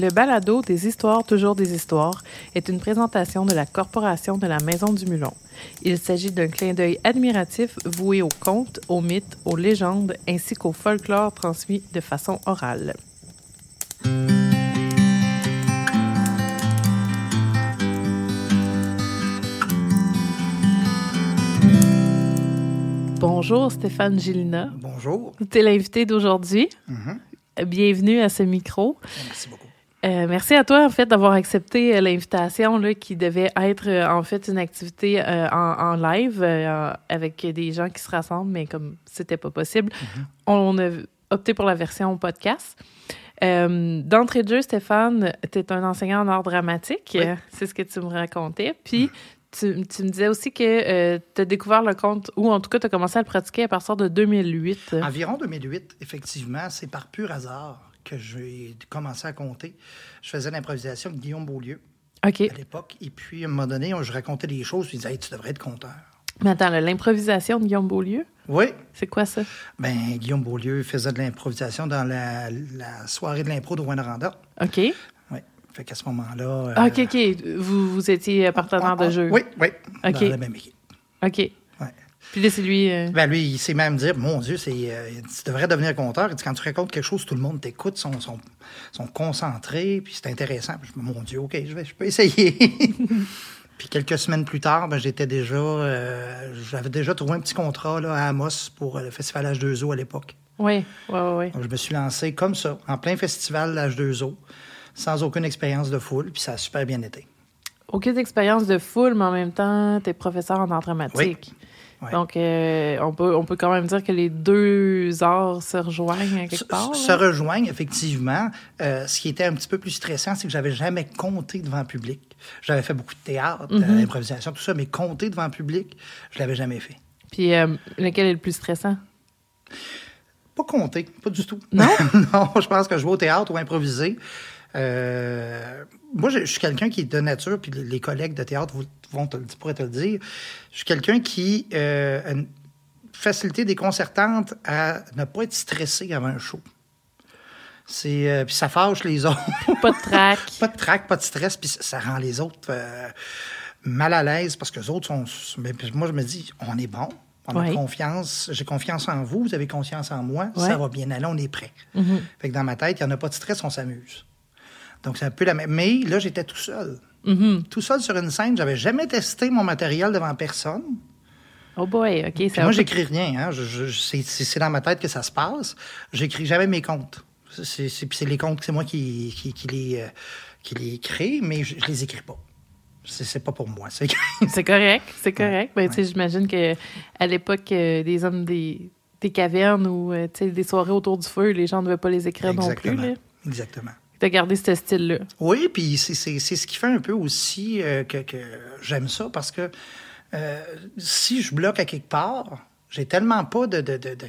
Le balado des histoires, toujours des histoires, est une présentation de la Corporation de la Maison du Mulon. Il s'agit d'un clin d'œil admiratif voué aux contes, aux mythes, aux légendes ainsi qu'au folklore transmis de façon orale. Bonjour Stéphane Gilina. Bonjour. Tu es l'invité d'aujourd'hui. Mhm. Bienvenue à ce micro. Merci beaucoup. Euh, merci à toi, en fait, d'avoir accepté euh, l'invitation là, qui devait être, euh, en fait, une activité euh, en, en live euh, avec des gens qui se rassemblent, mais comme c'était pas possible, Mhm. on a opté pour la version podcast. Euh, D'entrée de jeu, Stéphane, tu es un enseignant en art dramatique. Oui. Euh, C'est ce que tu me racontais. Puis, tu, tu me disais aussi que tu as découvert le conte, ou en tout cas, tu as commencé à le pratiquer à partir de 2008. Environ 2008, effectivement, c'est par pur hasard que j'ai commencé à compter. Je faisais l'improvisation avec Guillaume Beaulieu à l'époque. Et puis, à un moment donné, je racontais des choses. Puis il disait, Hey, tu devrais être conteur. Mais attends, l'improvisation de Guillaume Beaulieu, Oui. c'est quoi ça? Ben, Guillaume Beaulieu faisait de l'improvisation dans la, la soirée de l'impro de Rwanda. OK. Oui. Fait qu'à ce moment-là. euh, Ah, OK, OK. Vous, vous étiez partenaire on- on- de jeu. Oui, oui. OK. Dans la même équipe. OK. Puis là, c'est lui. euh, Ben lui, il s'est même dit, mon Dieu, c'est, euh, tu devrais devenir conteur. Il dit, quand tu racontes quelque chose, tout le monde t'écoute, sont, sont, sont concentrés, puis c'est intéressant. Puis je me dis, mon Dieu, OK, je, vais, je peux essayer. puis quelques semaines plus tard, ben, j'étais déjà, euh, j'avais déjà trouvé un petit contrat là, à Amos pour le festival H2O à l'époque. Oui, oui, oui. oui. Donc je me suis lancé comme ça, en plein festival H2O, sans aucune expérience de foule, puis ça a super bien été. Aucune expérience de foule, mais en même temps, tu es professeur en art dramatique. Donc, euh, on, peut, on peut quand même dire que les deux arts se rejoignent à quelque se, part. se là. rejoignent, effectivement. Euh, ce qui était un petit peu plus stressant, c'est que j'avais jamais compté devant le public. J'avais fait beaucoup de théâtre, Mhm. de l'improvisation, tout ça, mais compter devant le public, je l'avais jamais fait. Puis, euh, lequel est le plus stressant? Pas compter, pas du tout. Non? non, je pense que jouer au théâtre ou improviser. euh, moi, je, je suis quelqu'un qui est de nature, puis les- collègues de théâtre vous- vont te, pourraient te le dire. Je suis quelqu'un qui euh, a une facilité déconcertante à ne pas être stressé avant un show. C'est euh, puis ça fâche les autres. Pas de trac. pas de trac, pas de stress, puis ça- rend les autres euh, mal à l'aise parce que les autres sont. Mais moi, je me dis, on est bon, on Ouais. a confiance, j'ai confiance en vous, vous avez confiance en moi, Ouais. ça va bien aller, on est prêt. Mhm. Fait que dans ma tête, il n'y en a pas de stress, on s'amuse. Donc, c'est un peu la même. Mais là, j'étais tout seul. Mhm. Tout seul sur une scène, j'avais jamais testé mon matériel devant personne. Oh boy, OK. Puis Ça moi, j'écris rien. Hein. C'est, dans ma tête que ça se passe. J'écris jamais mes comptes. C'est, les comptes, c'est moi qui, qui, qui les, euh, qui les crée, mais je, je les écris pas. C'est, pas pour moi. C'est... Correct, c'est correct. Ben, tu sais, j'imagine que à l'époque euh, des hommes des, des cavernes ou euh, des soirées autour du feu, les gens ne devaient pas les écrire non plus. Là. Exactement. As gardé ce style-là. Oui, puis c'est, ce qui fait un peu aussi euh, que, que j'aime ça parce que euh, si je bloque à quelque part, j'ai tellement pas de, de, de, de,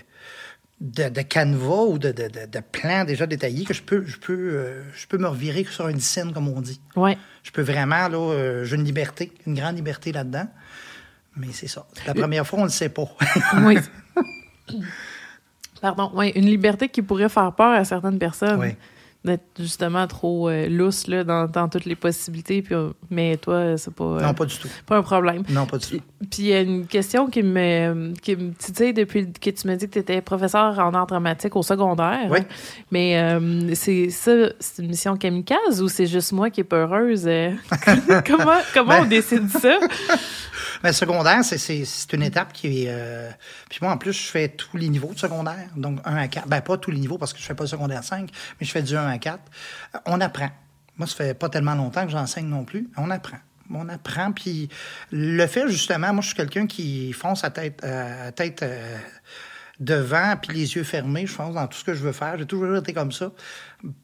de, de canevas ou de, de, de, de plans déjà détaillés que je peux, je, peux, euh, je peux me revirer sur une scène, comme on dit. Ouais. Je peux vraiment, là, j'ai une liberté, une grande liberté là-dedans. Mais c'est ça. La première fois, on ne le sait pas. Oui. Pardon. Oui, une liberté qui pourrait faire peur à certaines personnes. Oui. D'être justement trop euh, lousse là, dans, dans toutes les possibilités. Puis, euh, mais toi, c'est pas, euh, non, pas du tout. pas un problème. Non, pas du tout. Puis il y a une question qui me, qui me titille depuis que tu m'as dit que tu étais professeur en art dramatique au secondaire. Oui. Mais euh, c'est ça, c'est une mission kamikaze ou c'est juste moi qui est peureuse? euh? comment comment Ben- on décide ça? Mais le secondaire, c'est, c'est, c'est une étape qui est. euh, Puis moi, en plus, je fais tous les niveaux de secondaire. Donc, 1 à 4. Ben, pas tous les niveaux parce que je fais pas le secondaire 5, mais je fais du 1 à 4. Euh, On apprend. Moi, ça fait pas tellement longtemps que j'enseigne non plus. On apprend. On apprend. Puis le fait, justement, moi, je suis quelqu'un qui fonce à tête, euh, à tête euh, devant, puis les yeux fermés. Je fonce dans tout ce que je veux faire. J'ai toujours été comme ça.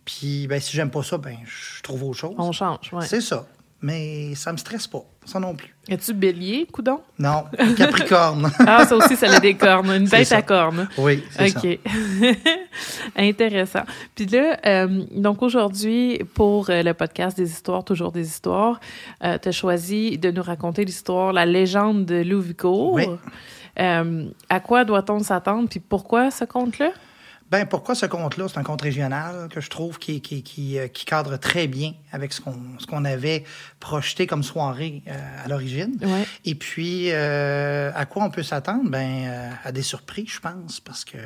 Puis, ben, si j'aime pas ça, ben, je trouve autre chose. On change, ouais. C'est ça. Mais ça me stresse pas. Ça non plus. Es-tu bélier, coudon? Non, Capricorne. Ah, ça aussi, ça a des cornes. Une bête ça. à cornes. oui, c'est ça. OK. Intéressant. Puis là, euh, donc aujourd'hui, pour euh, le podcast des histoires, toujours des histoires, euh, tu as choisi de nous raconter l'histoire, la légende de Louvicourt. Oui. Euh, à quoi doit-on s'attendre? Puis pourquoi ce conte-là? Ben, pourquoi ce conte-là? C'est un conte régional que je trouve qui, qui, qui, euh, qui cadre très bien avec ce qu'on ce qu'on avait projeté comme soirée euh, à l'origine. Ouais. Et puis, euh, à quoi on peut s'attendre? Ben, euh, à des surprises, je pense, parce que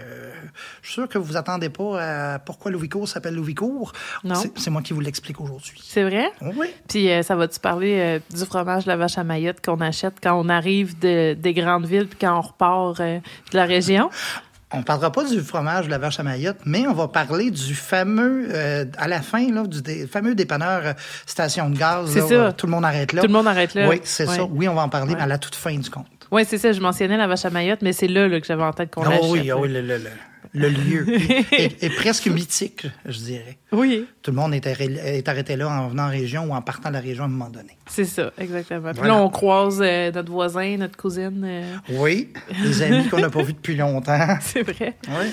je suis sûr que vous vous attendez pas à pourquoi Louis-Court s'appelle Louis-Court. Non. C'est moi qui vous l'explique aujourd'hui. C'est vrai? Oui. Puis ça va-tu parler du fromage de la vache à Mayotte qu'on achète quand on arrive de, des grandes villes puis quand on repart de la région? On parlera pas du fromage de la vache à Mayotte, mais on va parler du fameux, euh, à la fin, là, du dé- fameux dépanneur euh, station de gaz. C'est là, ça. euh, Tout le monde arrête là. Tout le monde arrête là. Oui, c'est Ouais. ça. Oui, on va en parler Ouais. à la toute fin du compte. Oui, c'est ça. Je mentionnais la vache à Mayotte, mais c'est là, là, que j'avais en tête qu'on l'achète. oui, ah oui, le, le, le, le lieu est, est presque mythique, je dirais. Oui, Tout le monde est, arrêt- est arrêté là en venant en région ou en partant de la région à un moment donné. c'est ça, exactement. Puis Voilà. là, on croise euh, notre voisin, notre cousine. euh, Oui, des amis qu'on n'a pas vus depuis longtemps. c'est vrai. Oui.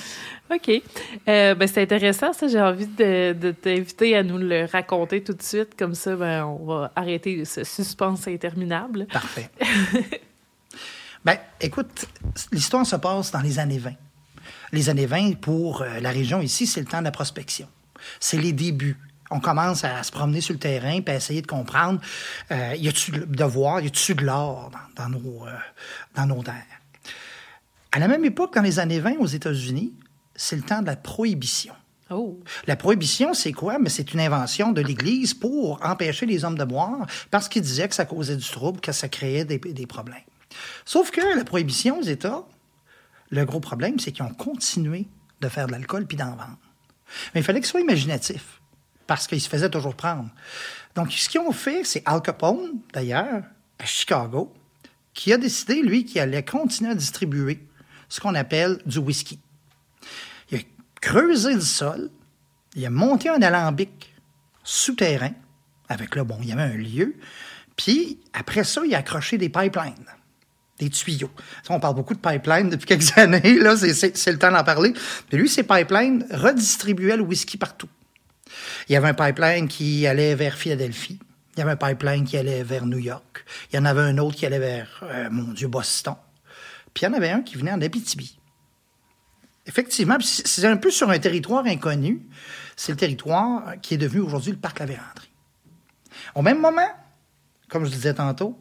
OK. Euh, ben, c'est intéressant, ça. J'ai envie de, de t'inviter à nous le raconter tout de suite. Comme ça, ben, on va arrêter ce suspense interminable. Parfait. ben, écoute, l'histoire se passe dans les années 20. Les années 20, pour euh, la région ici, c'est le temps de la prospection. C'est les débuts. On commence à se promener sur le terrain puis à essayer de comprendre euh, y a-tu de de voir, y a-tu de l'or dans, dans nos, euh, dans nos terres? À la même époque, dans les années 20 aux États-Unis, c'est le temps de la prohibition. Oh. La prohibition, c'est quoi? Mais c'est une invention de l'Église pour empêcher les hommes de boire parce qu'ils disaient que ça causait du trouble, que ça créait des, des problèmes. Sauf que la prohibition aux États, le gros problème, c'est qu'ils ont continué de faire de l'alcool puis d'en vendre. Mais il fallait qu'ils soient imaginatifs parce qu'ils se faisaient toujours prendre. Donc, ce qu'ils ont fait, c'est Al Capone, d'ailleurs, à Chicago, qui a décidé, lui, qu'il allait continuer à distribuer ce qu'on appelle du whisky. Il a creusé le sol, il a monté un alambic souterrain, avec là, bon, il y avait un lieu, puis après ça, il a accroché des pipelines, des tuyaux. On parle beaucoup de pipelines depuis quelques années, là, c'est- le temps d'en parler. Mais lui, ces pipelines redistribuaient le whisky partout. Il y avait un pipeline qui allait vers Philadelphie. Il y avait un pipeline qui allait vers New York. Il y en avait un autre qui allait vers, euh, mon Dieu, Boston. Puis il y en avait un qui venait en Abitibi. Effectivement, c'est un peu sur un territoire inconnu. C'est le territoire qui est devenu aujourd'hui le parc La Vérandrie. Au même moment, comme je disais tantôt,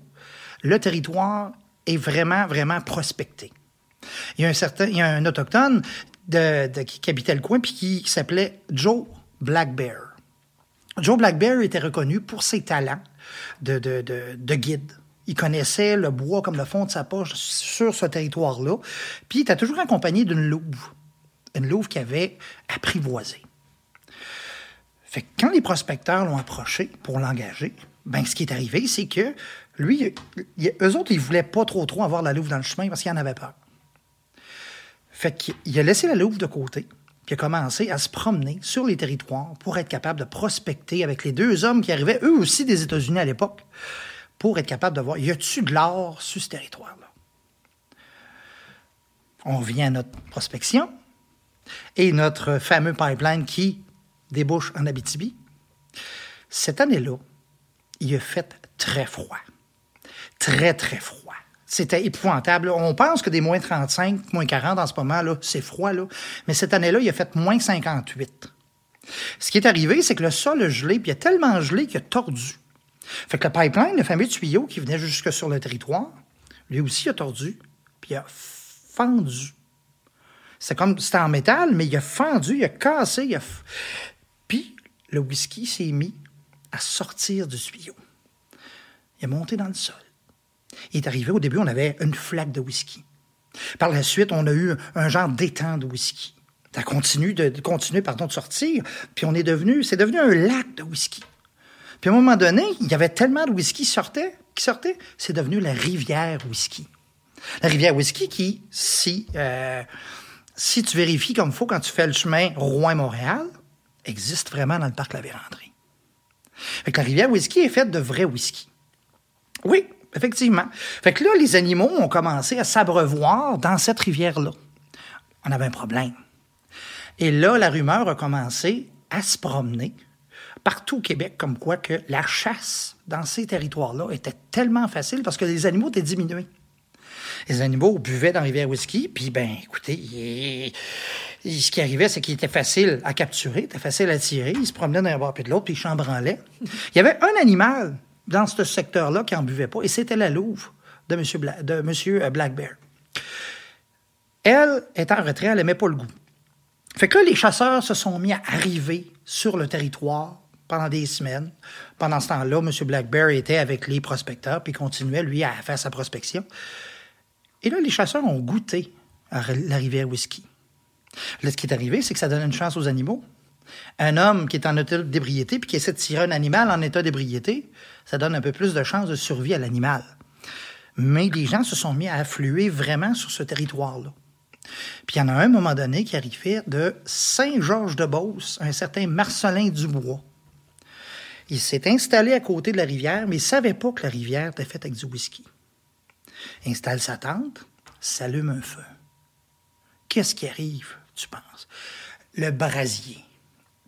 le territoire est vraiment, vraiment prospecté. Il y a un certain, il y a un autochtone qui, habitait le coin puis qui s'appelait Joe Black Bear. Joe Black Bear était reconnu pour ses talents de, de, de, de guide. Il connaissait le bois comme le fond de sa poche sur ce territoire-là. Puis il était toujours accompagné d'une louve. Une louve qui avait apprivoisé. Fait quand les prospecteurs l'ont approché pour l'engager, ben ce qui est arrivé, c'est que lui, eux autres, ils voulaient pas trop trop avoir la louve dans le chemin parce qu'ils en avaient peur. Fait qu'il a laissé la louve de côté, puis a commencé à se promener sur les territoires pour être capable de prospecter avec les deux hommes qui arrivaient, eux aussi des États-Unis à l'époque, pour être capable de voir, y a-tu de l'or sur ce territoire-là? On vient à notre prospection et notre fameux pipeline qui débouche en Abitibi. Cette année-là, il a fait très froid. Très, très froid. C'était épouvantable. On pense que des moins 35, moins 40 en ce moment, là, c'est froid, là. Mais cette année-là, il a fait moins 58. Ce qui est arrivé, c'est que le sol a gelé, puis il a tellement gelé qu'il a tordu. Fait que le pipeline, le fameux tuyau qui venait jusque sur le territoire, lui aussi a tordu, puis il a fendu. C'est comme, c'était en métal, mais il a fendu, il a cassé, il a... Puis le whisky s'est mis à sortir du tuyau. Il est monté dans le sol. Est arrivé, au début, on avait une flaque de whisky. Par la suite, on a eu un genre d'étang de whisky. Ça continue de, de continuer, pardon, de sortir. Puis on est devenu, c'est devenu un lac de whisky. Puis à un moment donné, il y avait tellement de whisky qui sortait, qui sortait, c'est devenu la rivière whisky. La rivière whisky qui, si, euh, si tu vérifies comme il faut quand tu fais le chemin Rouen-Montréal, existe vraiment dans le parc La Vérandrie. Fait que la rivière whisky est faite de vrai whisky. Oui, effectivement. Fait que là, les animaux ont commencé à s'abreuvoir dans cette rivière-là. On avait un problème. Et là, la rumeur a commencé à se promener partout au Québec, comme quoi que la chasse dans ces territoires-là était tellement facile parce que les animaux étaient diminués. Les animaux buvaient dans la rivière whisky, puis ben, écoutez, ils, ce qui arrivait, c'est qu'il était facile à capturer, était facile à tirer. Il se promenait d'un bord puis de l'autre, puis il chambranlait. Il y avait un animal dans ce secteur-là qui n'en buvait pas, et c'était la louve de M. Bla de Monsieur euh, Black Bear. Elle est en retrait, elle n'aimait pas le goût. Fait que là, les chasseurs se sont mis à arriver sur le territoire pendant des semaines. Pendant ce temps-là, M. Black Bear était avec les prospecteurs, puis continuait, lui, à faire sa prospection. Et là, les chasseurs ont goûté à la rivière Whisky. Là, ce qui est arrivé, c'est que ça donne une chance aux animaux. Un homme qui est en état d'ébriété puis qui essaie de tirer un animal en état d'ébriété, ça donne un peu plus de chances de survie à l'animal. Mais les gens se sont mis à affluer vraiment sur ce territoire-là. Puis il y en a un, moment donné qui arrivait de Saint-Georges-de-Beauce, un certain Marcelin Dubois. Il s'est installé à côté de la rivière, mais il ne savait pas que la rivière était faite avec du whisky. installe sa tente, s'allume un feu. Qu'est-ce qui arrive, tu penses? Le brasier.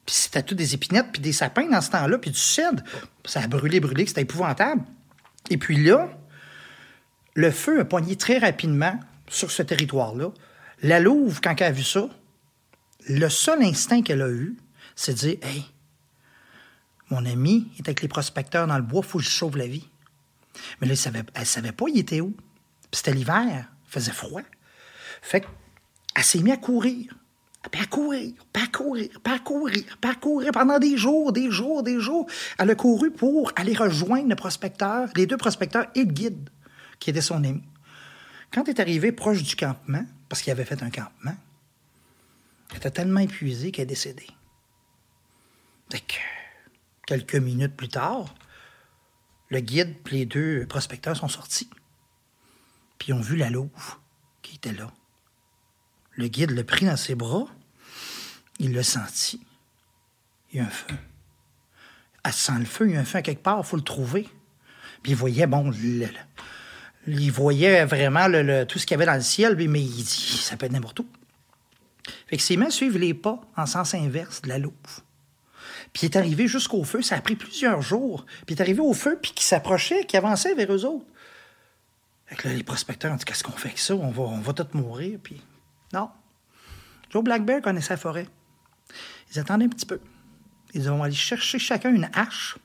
Puis c'était tout des épinettes, puis des sapins dans ce temps-là, puis du cèdre. Ça a brûlé, brûlé, c'était épouvantable. Et puis là, le feu a poigné très rapidement sur ce territoire-là. La Louve, quand elle a vu ça, le seul instinct qu'elle a eu, c'est de dire Hey, mon ami est avec les prospecteurs dans le bois, faut que je sauve la vie. Mais là, elle ne savait, pas il était où. c'était l'hiver, faisait froid. Fait qu'elle s'est mise à courir. Puis à courir, courir pendant des jours, des jours, des jours. Elle a couru pour aller rejoindre le prospecteur, les deux prospecteurs et le guide, qui était son ami. Quand elle est arrivée proche du campement, parce qu'il avait fait un campement, elle était tellement épuisée qu'elle est décédée. Fait que, quelques minutes plus tard, le guide et les deux prospecteurs sont sortis. Puis ils ont vu la louve qui était là. Le guide l'a pris dans ses bras, il l'a senti. Il y a un feu. Elle sent le feu, il y a un feu à quelque part, il faut le trouver. Puis il voyait, bon, il voyait vraiment tout ce qu'il y avait dans le ciel, mais il dit, ça peut être n'importe où. Fait que s'est mis à suivre les pas en sens inverse de la louve. Puis il est arrivé jusqu'au feu, ça a pris plusieurs jours. Puis il est arrivé au feu, puis qui s'approchait, qui avançait vers eux autres. Fait que là, les prospecteurs ont dit Qu'est-ce qu'on fait avec ça? On va, on tous mourir. Puis non. Joe Black Bear connaissait la forêt. Ils attendaient un petit peu. Ils ont allé chercher chacun une hache.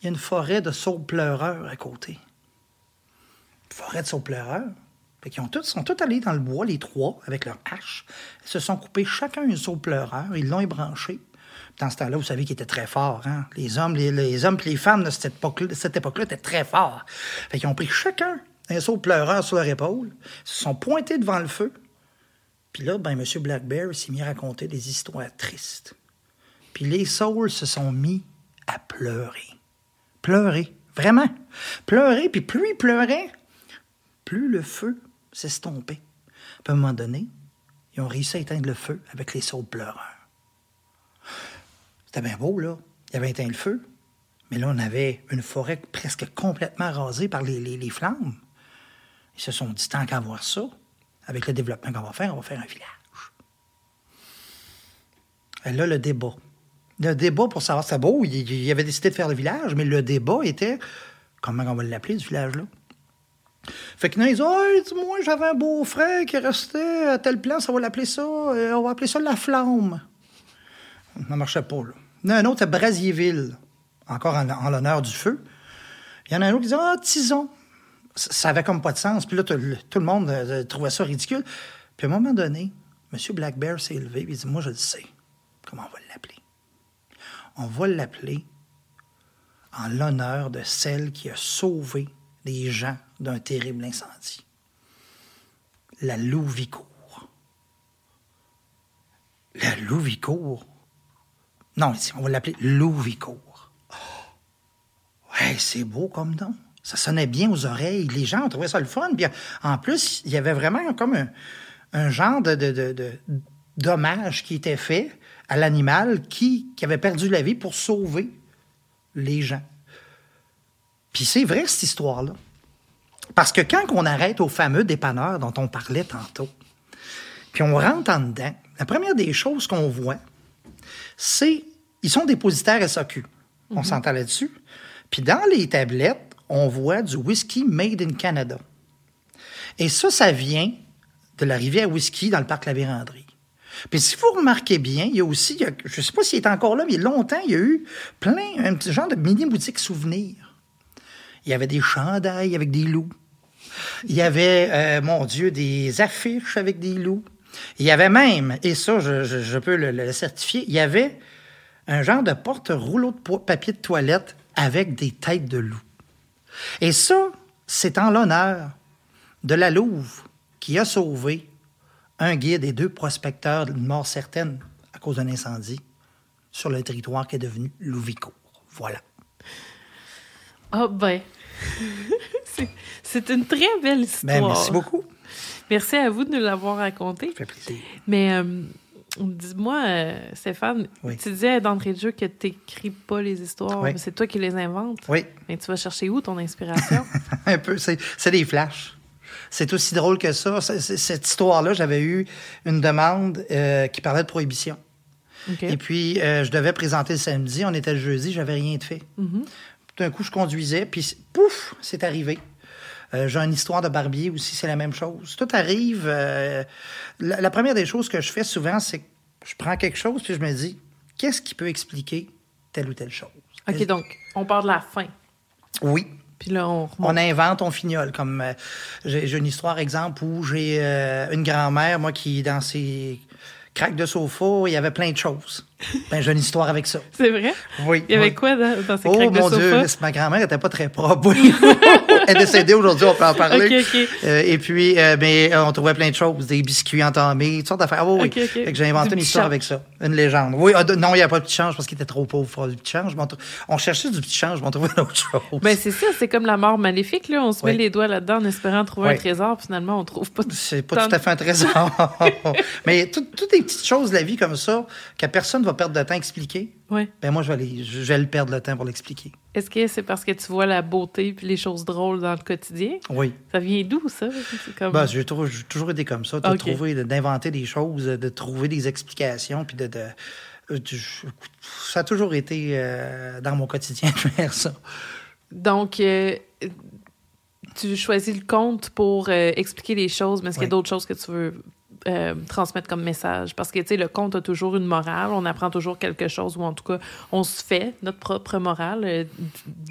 Il y a une forêt de saules pleureurs à côté. Une forêt de saules pleureurs. Ils ont tous, sont tous allés dans le bois, les trois, avec leur hache. Ils se sont coupés chacun une saule pleureur. Ils l'ont ébranché. Dans ce temps-là, vous savez qu'ils étaient très forts. Hein? Les hommes, les, hommes et les femmes de cette époque-là, étaient très forts. Fait ont pris chacun un saut pleureur sur leur épaule, se sont pointés devant le feu. Puis là, ben, M. Black Bear s'est mis à raconter des histoires tristes. Puis les saules se sont mis à pleurer. Pleurer, vraiment. Pleurer, puis plus ils pleuraient, plus le feu s'estompait. À un moment donné, ils ont réussi à éteindre le feu avec les saules pleureurs. C'était bien beau, là. Il y avait éteint le feu. Mais là, on avait une forêt presque complètement rasée par les, flammes. Ils se sont dit, tant qu'à voir ça, avec le développement qu'on va faire, on va faire un village. Et là, le débat. Le débat pour savoir, c'est beau, il, avait décidé de faire le village, mais le débat était, comment on va l'appeler, ce village-là? Fait que là, ils disent, oh, moi, j'avais un beau-frère qui restait à telle place, on va l'appeler ça, euh, on va appeler ça la flamme. Ça marchait pas, là. un autre, c'est Brasierville, encore en, l'honneur du feu. Il y en a un autre qui dit Ah, Tison. Ça avait comme pas de sens. Puis là, tout, le monde euh, trouvait ça ridicule. Puis à un moment donné, M. Black Bear s'est élevé et il dit Moi, je le sais. Comment on va l'appeler On va l'appeler en l'honneur de celle qui a sauvé les gens d'un terrible incendie. La Louvicourt. La Louvicourt non, on va l'appeler Louvicourt. Oh, ouais, c'est beau comme nom. Ça sonnait bien aux oreilles. Les gens ont trouvé ça le fun. en plus, il y avait vraiment comme un, genre de, dommage qui était fait à l'animal qui, qui avait perdu la vie pour sauver les gens. Puis c'est vrai, cette histoire-là. Parce que quand on arrête au fameux dépanneur dont on parlait tantôt, puis on rentre en dedans, la première des choses qu'on voit, c'est ils sont dépositaires SAQ. On mhm. s'entend là-dessus. Puis dans les tablettes, on voit du whisky made in Canada. Et ça, ça vient de la rivière Whisky dans le parc La Vérandrie. Puis si vous remarquez bien, il y a aussi, je ne sais pas s'il est encore là, mais longtemps, il y a eu plein, un petit genre de mini-boutique souvenirs. Il y avait des chandails avec des loups. Il y avait, euh, mon Dieu, des affiches avec des loups. Il y avait même, et ça, je, peux le, le certifier, il y avait un genre de porte-rouleau de papier de toilette avec des têtes de loups. Et ça, c'est en l'honneur de la Louve qui a sauvé un guide et deux prospecteurs d'une mort certaine à cause d'un incendie sur le territoire qui est devenu Louvicourt. Voilà. Ah ben, c'est- c'est une très belle histoire. Ben, merci beaucoup. Merci à vous de nous l'avoir raconté. Ça fait plaisir. Mais euh, dis-moi, euh, Stéphane, Oui. tu disais d'entrée de jeu que tu n'écris pas les histoires, Oui. mais c'est toi qui les inventes. Oui, Mais tu vas chercher où ton inspiration? un peu. C'est des flashs. C'est aussi drôle que ça. Cette histoire-là, j'avais eu une demande euh, qui parlait de prohibition. Et puis, euh, je devais présenter le samedi. On était le jeudi, j'avais rien de fait. Tout d'un coup, je conduisais, puis pouf, c'est arrivé. Euh, J'ai une histoire de barbier aussi, c'est la même chose. Tout arrive. euh, la, la première des choses que je fais souvent, c'est que je prends quelque chose, puis je me dis, qu'est-ce qui peut expliquer telle ou telle chose? OK, donc, on part de la fin. Oui. Puis là, on. On invente, on fignole. Comme euh, j'ai une histoire, exemple, où j'ai une grand-mère, moi, qui, dans ses craques de sofa, il y avait plein de choses. Ben, j'ai une histoire avec ça. C'est vrai? Oui. Il y avait oui. quoi dans, dans ces Oh de mon? Dieu, ma grand-mère était pas très propre. Elle est décédée aujourd'hui, on peut en parler. Euh, et puis, euh, mais euh, on trouvait plein de choses, des biscuits entamés, toutes sortes d'affaires. Ah oui, oui. OK, OK. Fait que j'ai inventé Du une histoire change. avec ça, une légende. Oui, ah, non, il n'y a pas de petit change parce qu'il était trop pauvre pour du petit change. on, on cherchait du petit change, mais on trouvait d'autres choses. Ben, c'est ça, c'est comme la mort maléfique, là. On se met les doigts là-dedans en espérant trouver un trésor, puis finalement, on trouve pas de C'est pas Tant- tout à fait un trésor. Mais tout- toutes les petites choses de la vie comme ça, que personne ne va perdre de temps à expliquer, Ouais. ben moi, je vais, les- je vais le perdre le temps pour l'expliquer. Est-ce que c'est parce que tu vois la beauté puis les choses drôles dans le quotidien? Oui. Ça vient d'où, ça? Comme... Ben, j'ai toujours, été comme ça, de Ok. trouver, d'inventer des choses, de trouver des explications, puis de, de- euh, ça a toujours été euh, dans mon quotidien de faire ça. Donc, euh, tu choisis le conte pour euh, expliquer les choses, mais est-ce qu'il y a d'autres choses que tu veux euh, transmettre comme message? Parce que, tu sais, le conte a toujours une morale, on apprend toujours quelque chose, ou en tout cas, on se fait notre propre morale euh,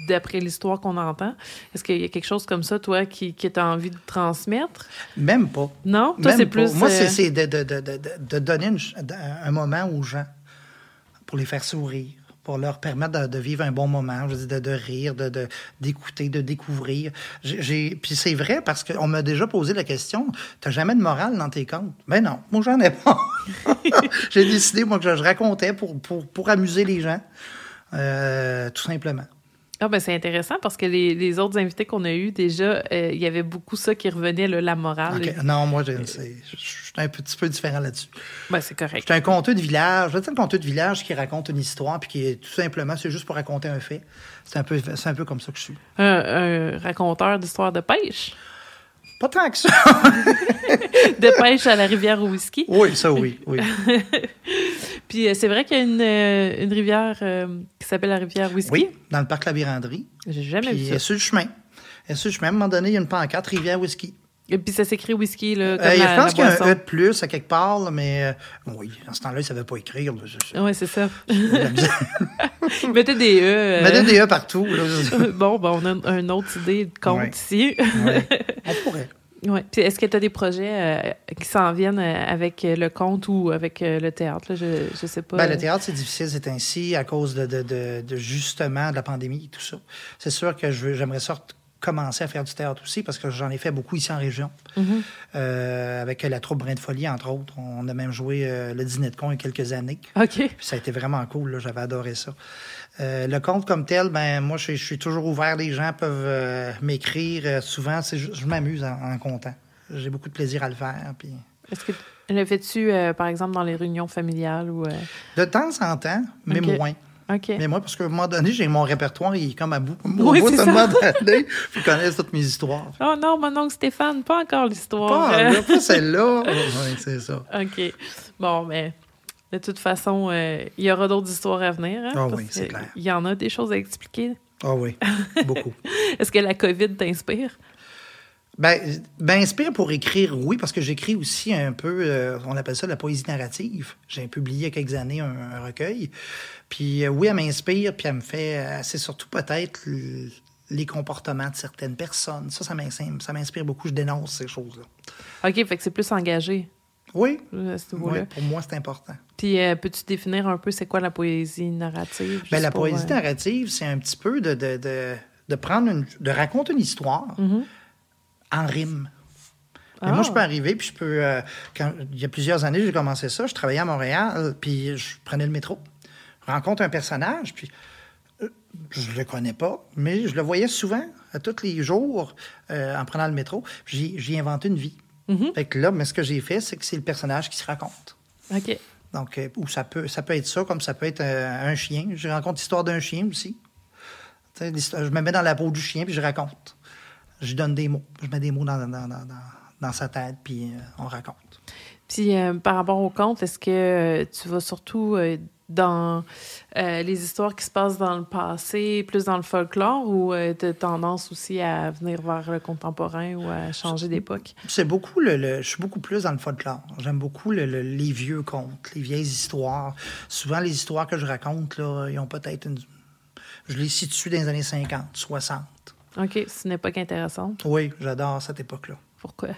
d'après l'histoire qu'on entend. Est-ce qu'il y a quelque chose comme ça, toi, qui, qui as envie de transmettre? Même pas. Non? Toi, c'est plus... Moi, euh, c'est, de, de- de- de- de donner une un moment aux gens pour les faire sourire, pour leur permettre de, vivre un bon moment, je de, rire, de, d'écouter, de découvrir. Puis c'est vrai parce qu'on m'a déjà posé la question T'as jamais de morale dans tes contes? Ben non, moi, j'en ai pas. j'ai décidé, moi, que je racontais pour, pour, pour amuser les gens, euh, tout simplement. Ah ben c'est intéressant parce que les, les autres invités qu'on a eus, déjà, euh, il y avait beaucoup ça qui revenait, là, la morale. Non, moi, c'est- je suis un petit peu différent là-dessus. Ben, c'est correct. C'est un conteur de village. Dire, un conteur de village qui raconte une histoire, puis qui est tout simplement, c'est juste pour raconter un fait. C'est un peu, c'est un peu comme ça que je suis. Un, un raconteur d'histoires de pêche? Pas tant que ça. De pêche à la rivière au whisky. oui, ça, oui, oui. Puis euh, c'est vrai qu'il y a une, euh, une rivière euh, qui s'appelle la rivière whisky. Oui, dans le parc La Vérandrie. J'ai jamais Puis, vu elle est ça. sur le chemin. Elle est sur le chemin. À un moment donné, il y a une pancarte Rivière Whisky. Et puis ça s'écrit whisky, là, comme Euh, la, je pense qu'il y a boisson. un E de plus à quelque part, là, mais euh, oui, à ce temps-là, il ne savait pas écrire. Oui, c'est ça. misère. Mettez des E. euh, Mettez des E partout. Là. bon, ben, on a une autre idée de compte Ouais. ici. Ouais. On pourrait. Ouais. Puis est-ce que tu as des projets euh, qui s'en viennent euh, avec euh, le conte ou avec euh, le théâtre? là? Je, je sais pas. Ben, le théâtre, c'est difficile, c'est ainsi, à cause de, de, de, de justement de la pandémie et tout ça. C'est sûr que j'aimerais ça commencer à faire du théâtre aussi, parce que j'en ai fait beaucoup ici en région. Mhm. Euh, avec la troupe Brin de Folie, entre autres. On a même joué euh, le Dîner de con il y a quelques années. OK. Puis ça a été vraiment cool, j'avais adoré ça. Euh, le conte comme tel, ben moi, je, je suis toujours ouvert. Les gens peuvent m'écrire. Souvent, je m'amuse en, en comptant. J'ai beaucoup de plaisir à le faire. Puis... Est-ce que le fais-tu, par exemple, dans les réunions familiales ou. De temps en temps, mais moins. Mais moi, parce qu'à un moment donné, j'ai mon répertoire, il est comme à bout. Oui, bout c'est ça. moment donné, faut connaître toutes mes histoires. Oh non, mon oncle Stéphane, pas encore l'histoire. Pas, là, pas celle-là. Oui, c'est ça. OK. Bon, mais de toute façon, euh, il y aura d'autres histoires à venir. hein, Ah parce oui, c'est clair. Il y en a des choses à expliquer. Ah oui, beaucoup. Est-ce que la COVID t'inspire? Ben, ben, inspire pour écrire, oui, parce que j'écris aussi un peu, euh, on appelle ça la poésie narrative. J'ai publié il y a quelques années un, un recueil. Puis euh, oui, elle m'inspire, puis elle me fait, euh, c'est surtout peut-être les comportements de certaines personnes. Ça, ça m'inspire, ça m'inspire beaucoup. Je dénonce ces choses-là. OK, fait que c'est plus engagé Oui, pour moi, c'est important. Puis euh, peux-tu définir un peu c'est quoi la poésie narrative? Ben, juste la pour, poésie euh, narrative, c'est un petit peu de, de, de, de prendre une, de raconter une histoire Mhm. En rime. Mais Ah. moi, je peux arriver, puis je peux. euh, quand, il y a plusieurs années, j'ai commencé ça. Je travaillais à Montréal, puis je prenais le métro. Je rencontre un personnage, puis euh, je le connais pas, mais je le voyais souvent, à tous les jours, euh, en prenant le métro. J'ai inventé une vie. Mhm. Fait que là, mais ce que j'ai fait, c'est que c'est le personnage qui se raconte. OK. Donc, euh, ou ça peut, ça peut être ça, comme ça peut être un chien. Je raconte l'histoire d'un chien aussi. Je me mets dans la peau du chien, puis je raconte. Je donne des mots. Je mets des mots dans, dans, dans, dans, sa tête, puis euh, on raconte. Puis euh, par rapport au conte, est-ce que euh, tu vas surtout euh, dans les histoires qui se passent dans le passé, plus dans le folklore, ou tu as tendance aussi à venir vers le contemporain ou à changer d'époque? C'est beaucoup le, le- Je suis beaucoup plus dans le folklore. J'aime beaucoup le- le- les vieux contes, les vieilles histoires. Souvent, les histoires que je raconte, là, ils ont peut-être une. Je les situe dans les années 50, 60. OK, c'est une époque intéressante. Oui, j'adore cette époque-là. Pourquoi?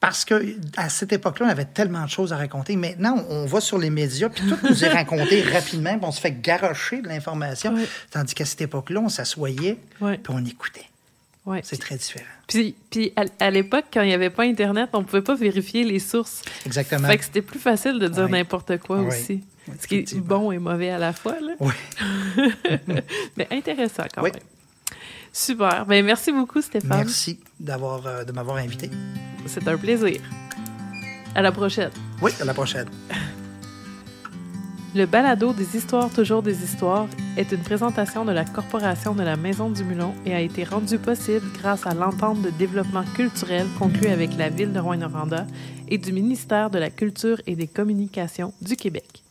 Parce que à cette époque-là, on avait tellement de choses à raconter. Maintenant, on va sur les médias, puis tout nous est raconté rapidement, puis on se fait garrocher de l'information. Tandis qu'à cette époque-là, on s'assoyait, puis on écoutait. Ouais. C'est très différent. Puis, puis à, à l'époque, quand il n'y avait pas Internet, on ne pouvait pas vérifier les sources. Exactement. Fait que c'était plus facile de dire Ouais. n'importe quoi Ouais. aussi. Ce qui est bon et mauvais à la fois. Là. Oui. Mais intéressant quand même. Super. Ben, merci beaucoup, Stéphane. Merci d'avoir, euh, de m'avoir invité. C'est un plaisir. À la prochaine. Oui, à la prochaine. Le balado des histoires toujours des histoires est une présentation de la Corporation de la Maison du Mulon et a été rendu possible grâce à l'entente de développement culturel conclue avec la ville de Rouyn-Noranda et du ministère de la Culture et des Communications du Québec.